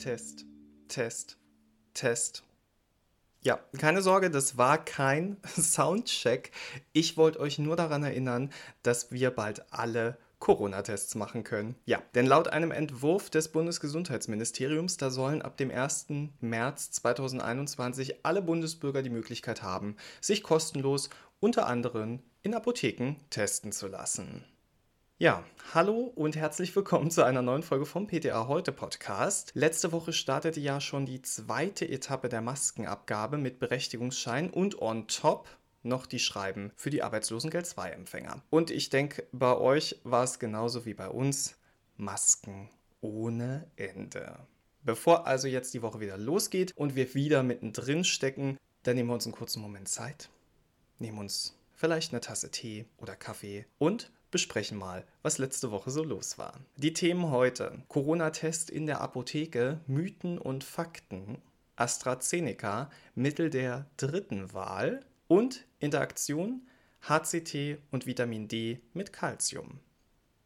Test, Test, Test. Ja, keine Sorge, das war kein Soundcheck. Ich wollte euch nur daran erinnern, dass wir bald alle Corona-Tests machen können. Ja, denn laut einem Entwurf des Bundesgesundheitsministeriums, da sollen ab dem 1. März 2021 alle Bundesbürger die Möglichkeit haben, sich kostenlos unter anderem in Apotheken testen zu lassen. Ja, hallo und herzlich willkommen zu einer neuen Folge vom PTA Heute Podcast. Letzte Woche startete ja schon die zweite Etappe der Maskenabgabe mit Berechtigungsschein und on top noch die Schreiben für die Arbeitslosengeld 2 Empfänger. Und ich denke, bei euch war es genauso wie bei uns Masken ohne Ende. Bevor also jetzt die Woche wieder losgeht und wir wieder mittendrin stecken, dann nehmen wir uns einen kurzen Moment Zeit, nehmen uns vielleicht eine Tasse Tee oder Kaffee und besprechen mal, was letzte Woche so los war. Die Themen heute: Corona-Test in der Apotheke, Mythen und Fakten, AstraZeneca, Mittel der dritten Wahl und Interaktion HCT und Vitamin D mit Calcium.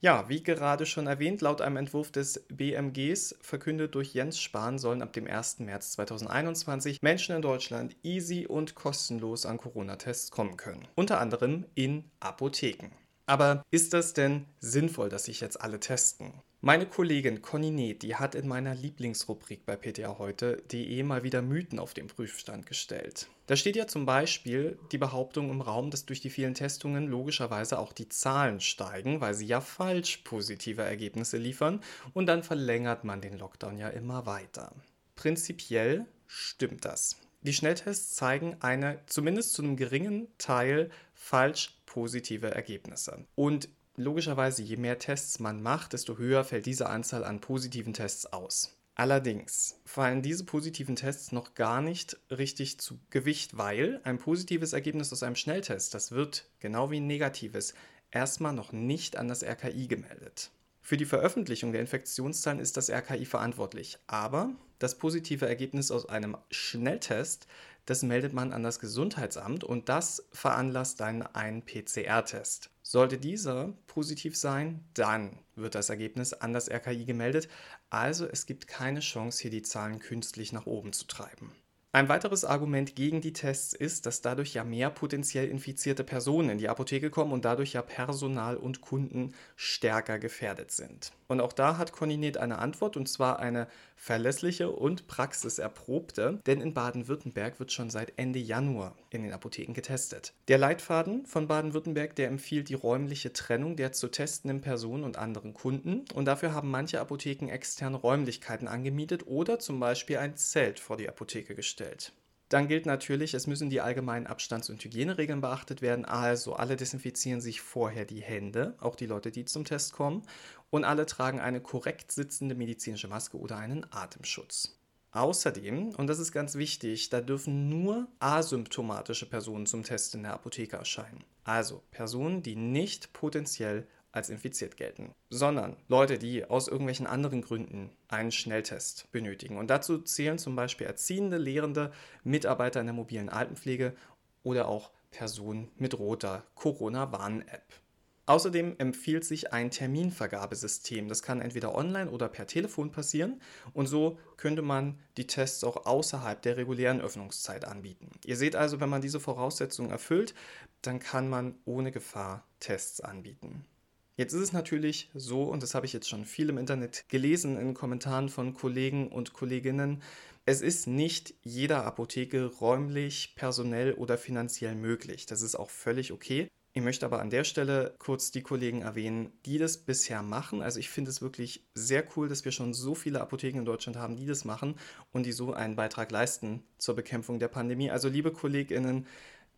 Ja, wie gerade schon erwähnt, laut einem Entwurf des BMGs, verkündet durch Jens Spahn, sollen ab dem 1. März 2021 Menschen in Deutschland easy und kostenlos an Corona-Tests kommen können. Unter anderem in Apotheken. Aber ist das denn sinnvoll, dass sich jetzt alle testen? Meine Kollegin Conny Neth, die hat in meiner Lieblingsrubrik bei PTA heute.de mal wieder Mythen auf den Prüfstand gestellt. Da steht ja zum Beispiel die Behauptung im Raum, dass durch die vielen Testungen logischerweise auch die Zahlen steigen, weil sie ja falsch positive Ergebnisse liefern und dann verlängert man den Lockdown ja immer weiter. Prinzipiell stimmt das. Die Schnelltests zeigen eine zumindest zu einem geringen Teil falsch positive Ergebnisse. Und logischerweise, je mehr Tests man macht, desto höher fällt diese Anzahl an positiven Tests aus. Allerdings fallen diese positiven Tests noch gar nicht richtig zu Gewicht, weil ein positives Ergebnis aus einem Schnelltest, das wird genau wie ein negatives erstmal noch nicht an das RKI gemeldet. Für die Veröffentlichung der Infektionszahlen ist das RKI verantwortlich, aber das positive Ergebnis aus einem Schnelltest, das meldet man an das Gesundheitsamt und das veranlasst dann einen PCR-Test. Sollte dieser positiv sein, dann wird das Ergebnis an das RKI gemeldet. Also es gibt keine Chance, hier die Zahlen künstlich nach oben zu treiben. Ein weiteres Argument gegen die Tests ist, dass dadurch ja mehr potenziell infizierte Personen in die Apotheke kommen und dadurch ja Personal und Kunden stärker gefährdet sind. Und auch da hat Coninet eine Antwort und zwar eine verlässliche und praxiserprobte, denn in Baden-Württemberg wird schon seit Ende Januar in den Apotheken getestet. Der Leitfaden von Baden-Württemberg, der empfiehlt die räumliche Trennung der zu testenden Personen und anderen Kunden und dafür haben manche Apotheken externe Räumlichkeiten angemietet oder zum Beispiel ein Zelt vor die Apotheke gestellt. Dann gilt natürlich, es müssen die allgemeinen Abstands- und Hygieneregeln beachtet werden. Also alle desinfizieren sich vorher die Hände, auch die Leute, die zum Test kommen. Und alle tragen eine korrekt sitzende medizinische Maske oder einen Atemschutz. Außerdem, und das ist ganz wichtig, da dürfen nur asymptomatische Personen zum Test in der Apotheke erscheinen. Also Personen, die nicht potenziell als infiziert gelten, sondern Leute, die aus irgendwelchen anderen Gründen einen Schnelltest benötigen. Und dazu zählen zum Beispiel Erziehende, Lehrende, Mitarbeiter in der mobilen Altenpflege oder auch Personen mit roter Corona-Warn-App. Außerdem empfiehlt sich ein Terminvergabesystem. Das kann entweder online oder per Telefon passieren und so könnte man die Tests auch außerhalb der regulären Öffnungszeit anbieten. Ihr seht also, wenn man diese Voraussetzungen erfüllt, dann kann man ohne Gefahr Tests anbieten. Jetzt ist es natürlich so, und das habe ich jetzt schon viel im Internet gelesen, in Kommentaren von Kollegen und Kolleginnen, es ist nicht jeder Apotheke räumlich, personell oder finanziell möglich. Das ist auch völlig okay. Ich möchte aber an der Stelle kurz die Kollegen erwähnen, die das bisher machen. Also ich finde es wirklich sehr cool, dass wir schon so viele Apotheken in Deutschland haben, die das machen und die so einen Beitrag leisten zur Bekämpfung der Pandemie. Also liebe Kolleginnen,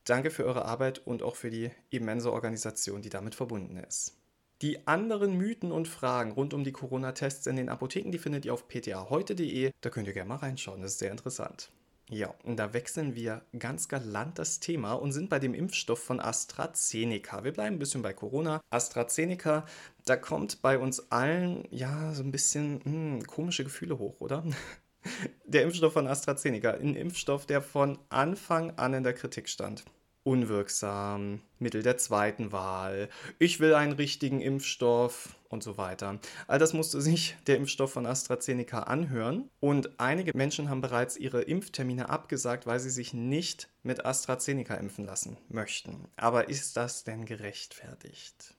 danke für eure Arbeit und auch für die immense Organisation, die damit verbunden ist. Die anderen Mythen und Fragen rund um die Corona-Tests in den Apotheken, die findet ihr auf ptaheute.de. Da könnt ihr gerne mal reinschauen, das ist sehr interessant. Ja, und da wechseln wir ganz galant das Thema und sind bei dem Impfstoff von AstraZeneca. Wir bleiben ein bisschen bei Corona. AstraZeneca, da kommt bei uns allen ja so ein bisschen hm, komische Gefühle hoch, oder? Der Impfstoff von AstraZeneca, ein Impfstoff, der von Anfang an in der Kritik stand. Unwirksam, Mittel der zweiten Wahl, ich will einen richtigen Impfstoff und so weiter. All das musste sich der Impfstoff von AstraZeneca anhören und einige Menschen haben bereits ihre Impftermine abgesagt, weil sie sich nicht mit AstraZeneca impfen lassen möchten. Aber ist das denn gerechtfertigt?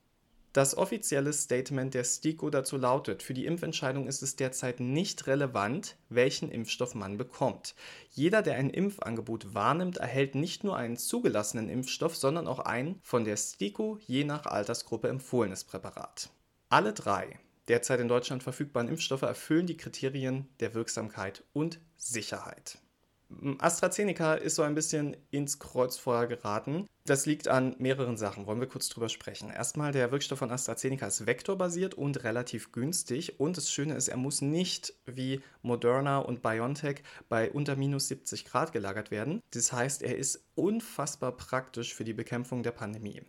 Das offizielle Statement der STIKO dazu lautet, für die Impfentscheidung ist es derzeit nicht relevant, welchen Impfstoff man bekommt. Jeder, der ein Impfangebot wahrnimmt, erhält nicht nur einen zugelassenen Impfstoff, sondern auch ein von der STIKO je nach Altersgruppe empfohlenes Präparat. Alle drei derzeit in Deutschland verfügbaren Impfstoffe erfüllen die Kriterien der Wirksamkeit und Sicherheit. AstraZeneca ist so ein bisschen ins Kreuzfeuer geraten. Das liegt an mehreren Sachen. Wollen wir kurz drüber sprechen. Erstmal, der Wirkstoff von AstraZeneca ist vektorbasiert und relativ günstig. Und das Schöne ist, er muss nicht wie Moderna und BioNTech bei unter minus 70 Grad gelagert werden. Das heißt, er ist unfassbar praktisch für die Bekämpfung der Pandemie.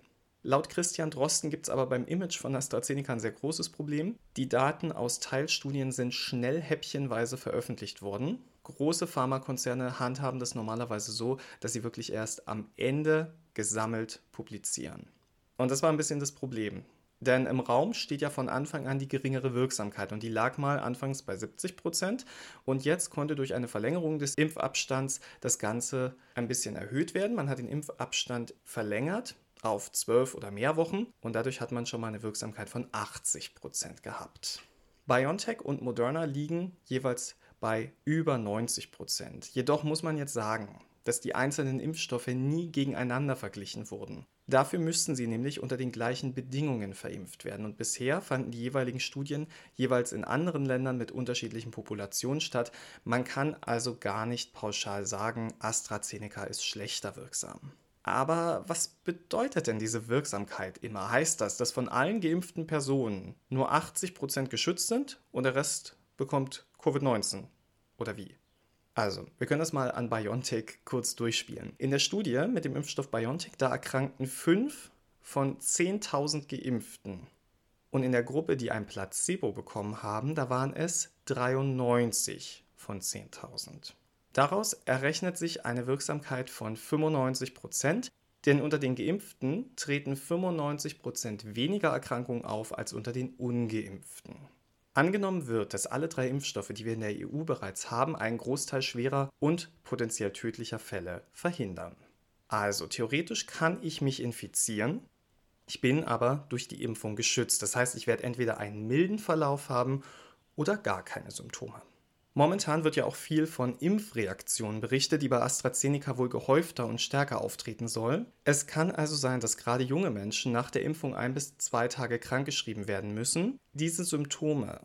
Laut Christian Drosten gibt es aber beim Image von AstraZeneca ein sehr großes Problem. Die Daten aus Teilstudien sind schnell häppchenweise veröffentlicht worden große Pharmakonzerne handhaben das normalerweise so, dass sie wirklich erst am Ende gesammelt publizieren. Und das war ein bisschen das Problem. Denn im Raum steht ja von Anfang an die geringere Wirksamkeit und die lag mal anfangs bei 70 Prozent und jetzt konnte durch eine Verlängerung des Impfabstands das Ganze ein bisschen erhöht werden. Man hat den Impfabstand verlängert auf 12 oder mehr Wochen und dadurch hat man schon mal eine Wirksamkeit von 80 Prozent gehabt. BioNTech und Moderna liegen jeweils bei über 90 Prozent. Jedoch muss man jetzt sagen, dass die einzelnen Impfstoffe nie gegeneinander verglichen wurden. Dafür müssten sie nämlich unter den gleichen Bedingungen verimpft werden. Und bisher fanden die jeweiligen Studien jeweils in anderen Ländern mit unterschiedlichen Populationen statt. Man kann also gar nicht pauschal sagen, AstraZeneca ist schlechter wirksam. Aber was bedeutet denn diese Wirksamkeit immer? Heißt das, dass von allen geimpften Personen nur 80% geschützt sind und der Rest bekommt Covid-19. Oder wie? Also, wir können das mal an BioNTech kurz durchspielen. In der Studie mit dem Impfstoff BioNTech, da erkrankten 5 von 10.000 Geimpften. Und in der Gruppe, die ein Placebo bekommen haben, da waren es 93 von 10.000. Daraus errechnet sich eine Wirksamkeit von 95 Prozent, denn unter den Geimpften treten 95 Prozent weniger Erkrankungen auf als unter den Ungeimpften. Angenommen wird, dass alle drei Impfstoffe, die wir in der EU bereits haben, einen Großteil schwerer und potenziell tödlicher Fälle verhindern. Also theoretisch kann ich mich infizieren, ich bin aber durch die Impfung geschützt. Das heißt, ich werde entweder einen milden Verlauf haben oder gar keine Symptome. Momentan wird ja auch viel von Impfreaktionen berichtet, die bei AstraZeneca wohl gehäufter und stärker auftreten sollen. Es kann also sein, dass gerade junge Menschen nach der Impfung ein bis zwei Tage krankgeschrieben werden müssen. Diese Symptome,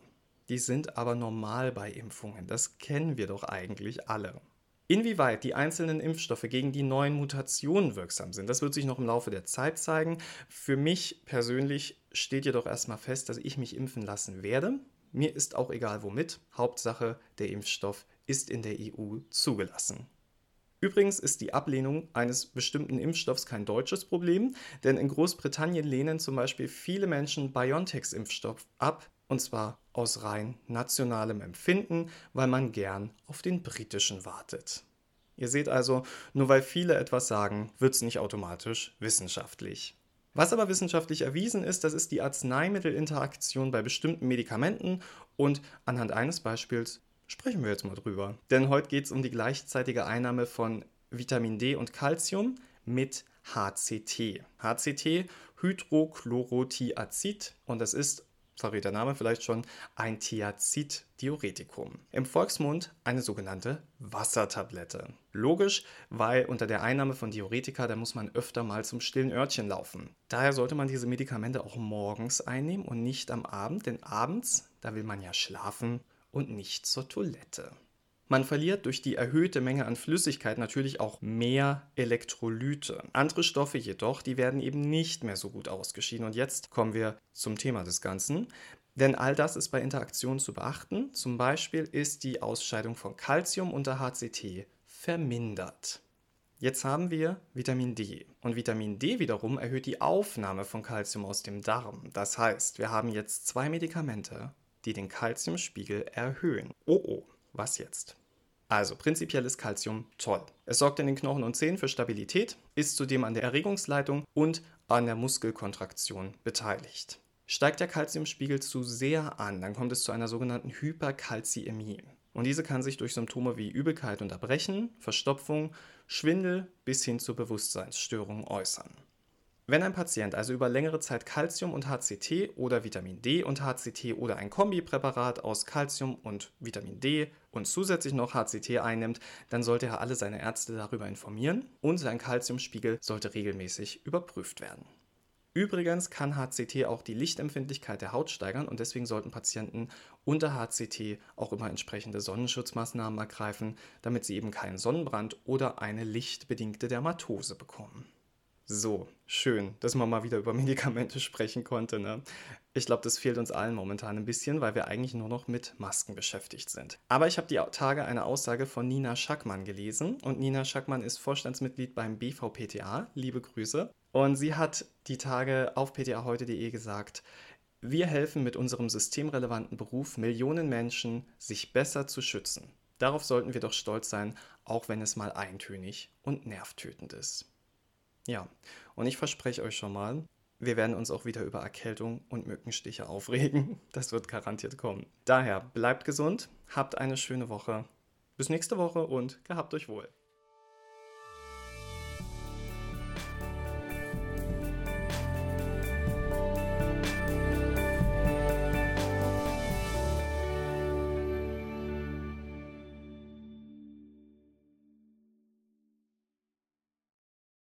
die sind aber normal bei Impfungen. Das kennen wir doch eigentlich alle. Inwieweit die einzelnen Impfstoffe gegen die neuen Mutationen wirksam sind, das wird sich noch im Laufe der Zeit zeigen. Für mich persönlich steht jedoch erstmal fest, dass ich mich impfen lassen werde. Mir ist auch egal womit. Hauptsache, der Impfstoff ist in der EU zugelassen. Übrigens ist die Ablehnung eines bestimmten Impfstoffs kein deutsches Problem, denn in Großbritannien lehnen zum Beispiel viele Menschen BioNTechs Impfstoff ab, und zwar aus rein nationalem Empfinden, weil man gern auf den britischen wartet. Ihr seht also, nur weil viele etwas sagen, wird es nicht automatisch wissenschaftlich. Was aber wissenschaftlich erwiesen ist, das ist die Arzneimittelinteraktion bei bestimmten Medikamenten und anhand eines Beispiels sprechen wir jetzt mal drüber. Denn heute geht es um die gleichzeitige Einnahme von Vitamin D und Calcium mit HCT. HCT, Hydrochlorothiazid und das ist verrät der Name vielleicht schon, ein Thiazid-Diuretikum. Im Volksmund eine sogenannte Wassertablette. Logisch, weil unter der Einnahme von Diuretika, da muss man öfter mal zum stillen Örtchen laufen. Daher sollte man diese Medikamente auch morgens einnehmen und nicht am Abend, denn abends, da will man ja schlafen und nicht zur Toilette. Man verliert durch die erhöhte Menge an Flüssigkeit natürlich auch mehr Elektrolyte. Andere Stoffe jedoch, die werden eben nicht mehr so gut ausgeschieden. Und jetzt kommen wir zum Thema des Ganzen. Denn all das ist bei Interaktionen zu beachten. Zum Beispiel ist die Ausscheidung von Calcium unter HCT vermindert. Jetzt haben wir Vitamin D. Und Vitamin D wiederum erhöht die Aufnahme von Calcium aus dem Darm. Das heißt, wir haben jetzt zwei Medikamente, die den Calciumspiegel erhöhen. Oh oh, was jetzt? Also prinzipiell ist Calcium toll. Es sorgt in den Knochen und Zähnen für Stabilität, ist zudem an der Erregungsleitung und an der Muskelkontraktion beteiligt. Steigt der Calciumspiegel zu sehr an, dann kommt es zu einer sogenannten Hyperkalziämie. Und diese kann sich durch Symptome wie Übelkeit und Erbrechen, Verstopfung, Schwindel bis hin zu Bewusstseinsstörungen äußern. Wenn ein Patient also über längere Zeit Calcium und HCT oder Vitamin D und HCT oder ein Kombipräparat aus Calcium und Vitamin D und zusätzlich noch HCT einnimmt, dann sollte er alle seine Ärzte darüber informieren und sein Calciumspiegel sollte regelmäßig überprüft werden. Übrigens kann HCT auch die Lichtempfindlichkeit der Haut steigern und deswegen sollten Patienten unter HCT auch immer entsprechende Sonnenschutzmaßnahmen ergreifen, damit sie eben keinen Sonnenbrand oder eine lichtbedingte Dermatose bekommen. So, schön, dass man mal wieder über Medikamente sprechen konnte. Ne? Ich glaube, das fehlt uns allen momentan ein bisschen, weil wir eigentlich nur noch mit Masken beschäftigt sind. Aber ich habe die Tage eine Aussage von Nina Schackmann gelesen und Nina Schackmann ist Vorstandsmitglied beim BVPTA. Liebe Grüße. Und sie hat die Tage auf ptaheute.de gesagt, wir helfen mit unserem systemrelevanten Beruf Millionen Menschen, sich besser zu schützen. Darauf sollten wir doch stolz sein, auch wenn es mal eintönig und nervtötend ist. Ja, und ich verspreche euch schon mal, wir werden uns auch wieder über Erkältung und Mückenstiche aufregen. Das wird garantiert kommen. Daher bleibt gesund, habt eine schöne Woche. Bis nächste Woche und gehabt euch wohl.